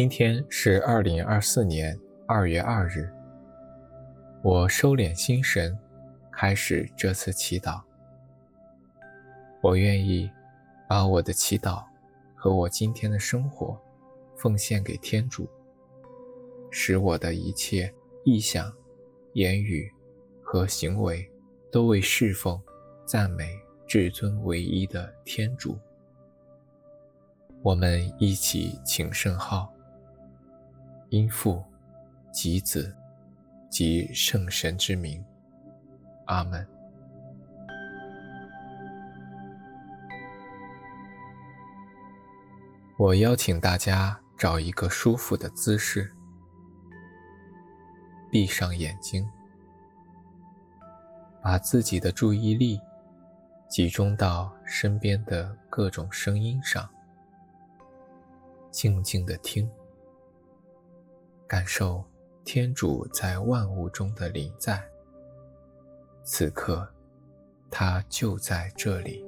今天是二零二四年二月二日。我收敛心神，开始这次祈祷。我愿意把我的祈祷和我今天的生活奉献给天主，使我的一切意向、言语和行为都为侍奉、赞美至尊唯一的天主。我们一起请圣号。因父、及子、及圣神之名，阿门。我邀请大家找一个舒服的姿势，闭上眼睛，把自己的注意力集中到身边的各种声音上，静静地听。受天主在万物中的临在，此刻，他就在这里。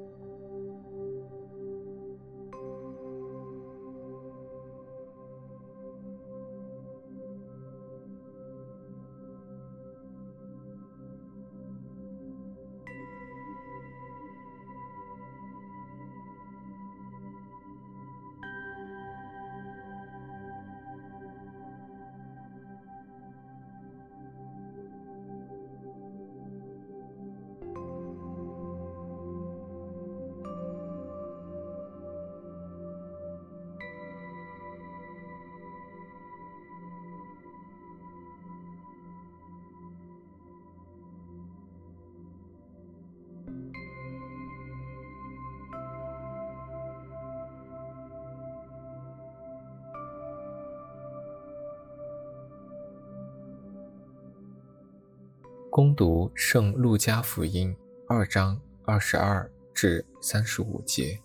攻读《圣路加福音》二章二十二至三十五节。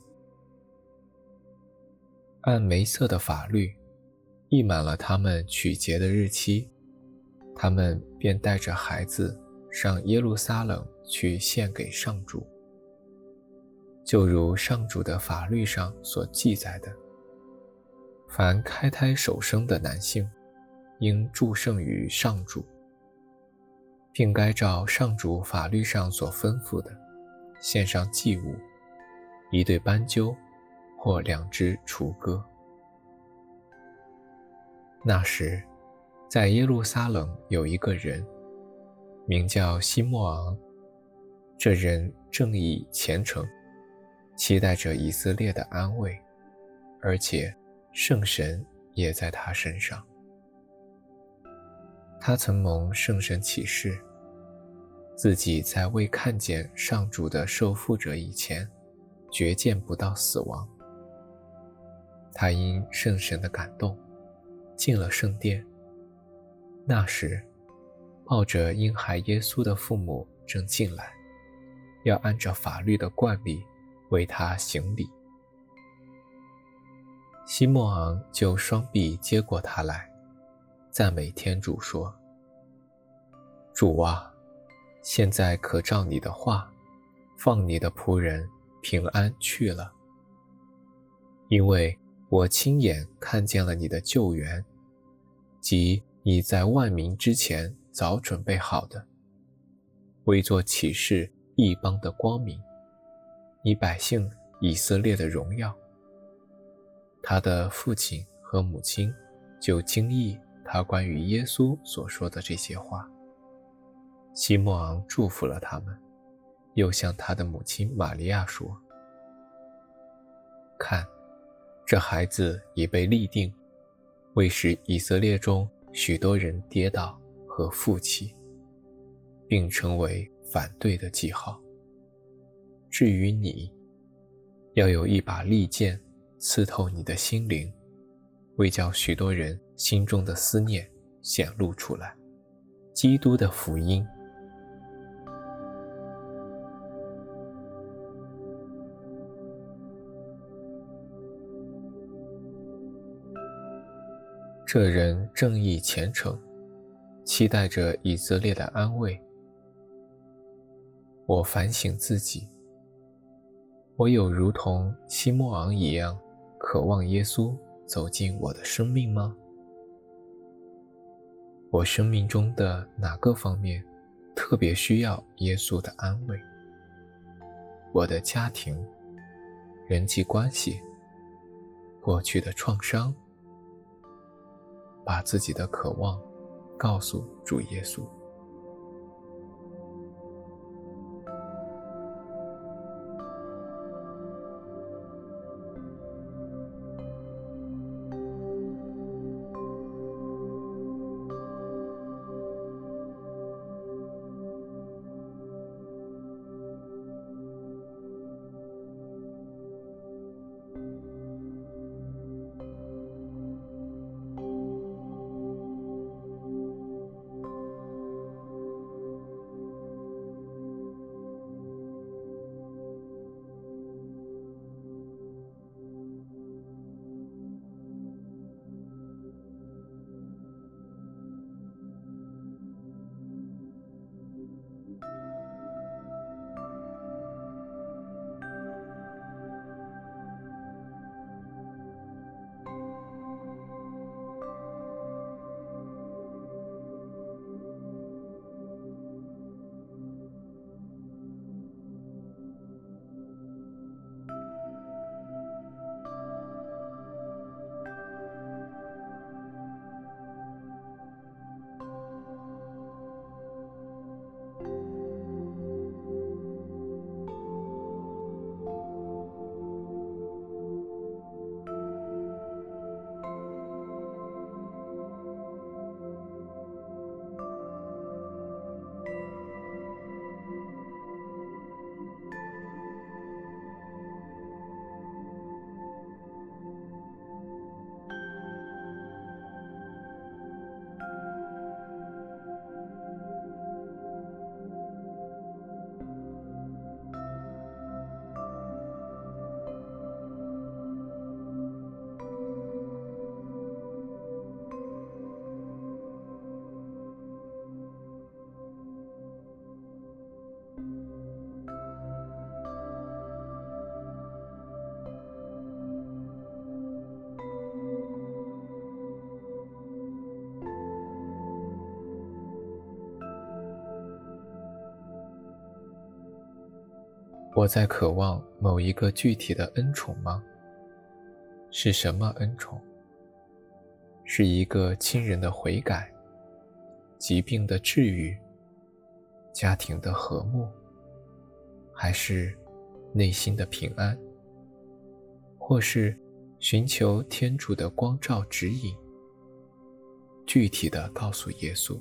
按梅瑟的法律，溢满了他们取节的日期，他们便带着孩子上耶路撒冷去献给上主，就如上主的法律上所记载的：凡开胎首生的男性，应祝圣于上主。并该照上主法律上所吩咐的，献上祭物，一对斑鸠，或两只雏鸽。那时，在耶路撒冷有一个人，名叫西莫昂。这人正义虔诚，期待着以色列的安慰，而且圣神也在他身上。他曾蒙圣神启示。自己在未看见上主的受缚者以前，绝见不到死亡。他因圣神的感动，进了圣殿。那时，抱着婴孩耶稣的父母正进来，要按照法律的惯例为他行礼。西莫昂就双臂接过他来，赞美天主说：“主啊！”现在可照你的话，放你的仆人平安去了，因为我亲眼看见了你的救援，即你在万民之前早准备好的，为作启示异邦的光明，你百姓以色列的荣耀。他的父亲和母亲就惊异他关于耶稣所说的这些话。西莫昂祝福了他们，又向他的母亲玛利亚说：“看，这孩子已被立定，为使以色列中许多人跌倒和负起，并成为反对的记号。至于你，要有一把利剑刺透你的心灵，为叫许多人心中的思念显露出来。基督的福音。”这人正义虔诚，期待着以色列的安慰。我反省自己，我有如同西莫昂一样渴望耶稣走进我的生命吗？我生命中的哪个方面特别需要耶稣的安慰？我的家庭、人际关系、过去的创伤，把自己的渴望告诉主耶稣。我在渴望某一个具体的恩宠吗？是什么恩宠？是一个亲人的悔改、疾病的治愈、家庭的和睦，还是内心的平安？或是寻求天主的光照指引？具体的告诉耶稣。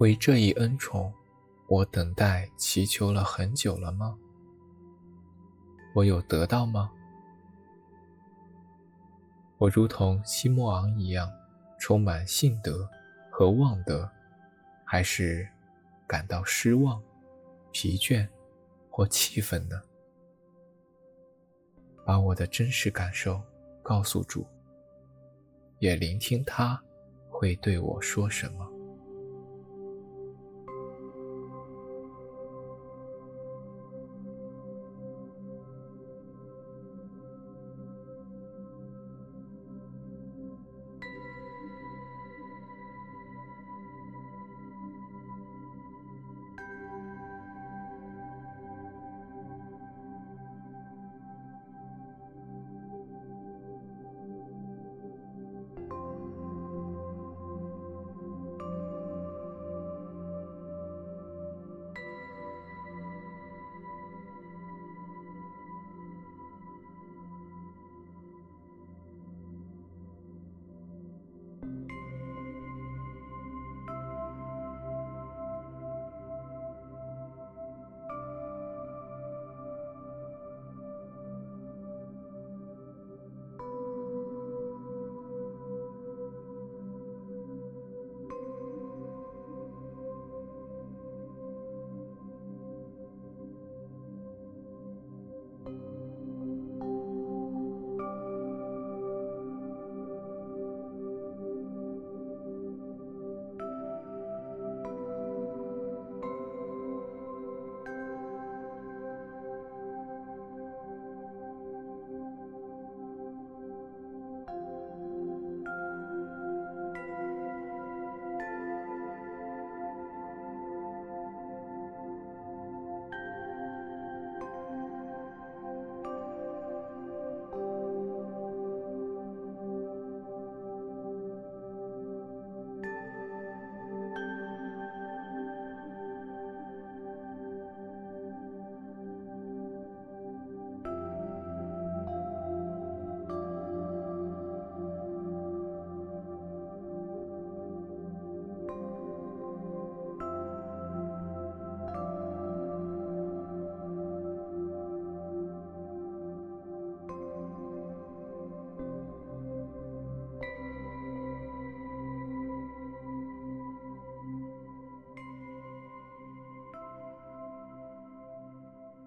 为这一恩宠，我等待祈求了很久了吗？我有得到吗？我如同西莫昂一样，充满信德和望德，还是感到失望、疲倦或气愤呢？把我的真实感受告诉主，也聆听他会对我说什么。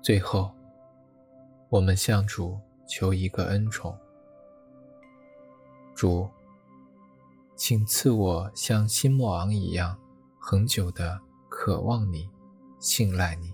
最后，我们向主求一个恩宠。主，请赐我像新莫昂一样，恒久的渴望你，信赖你。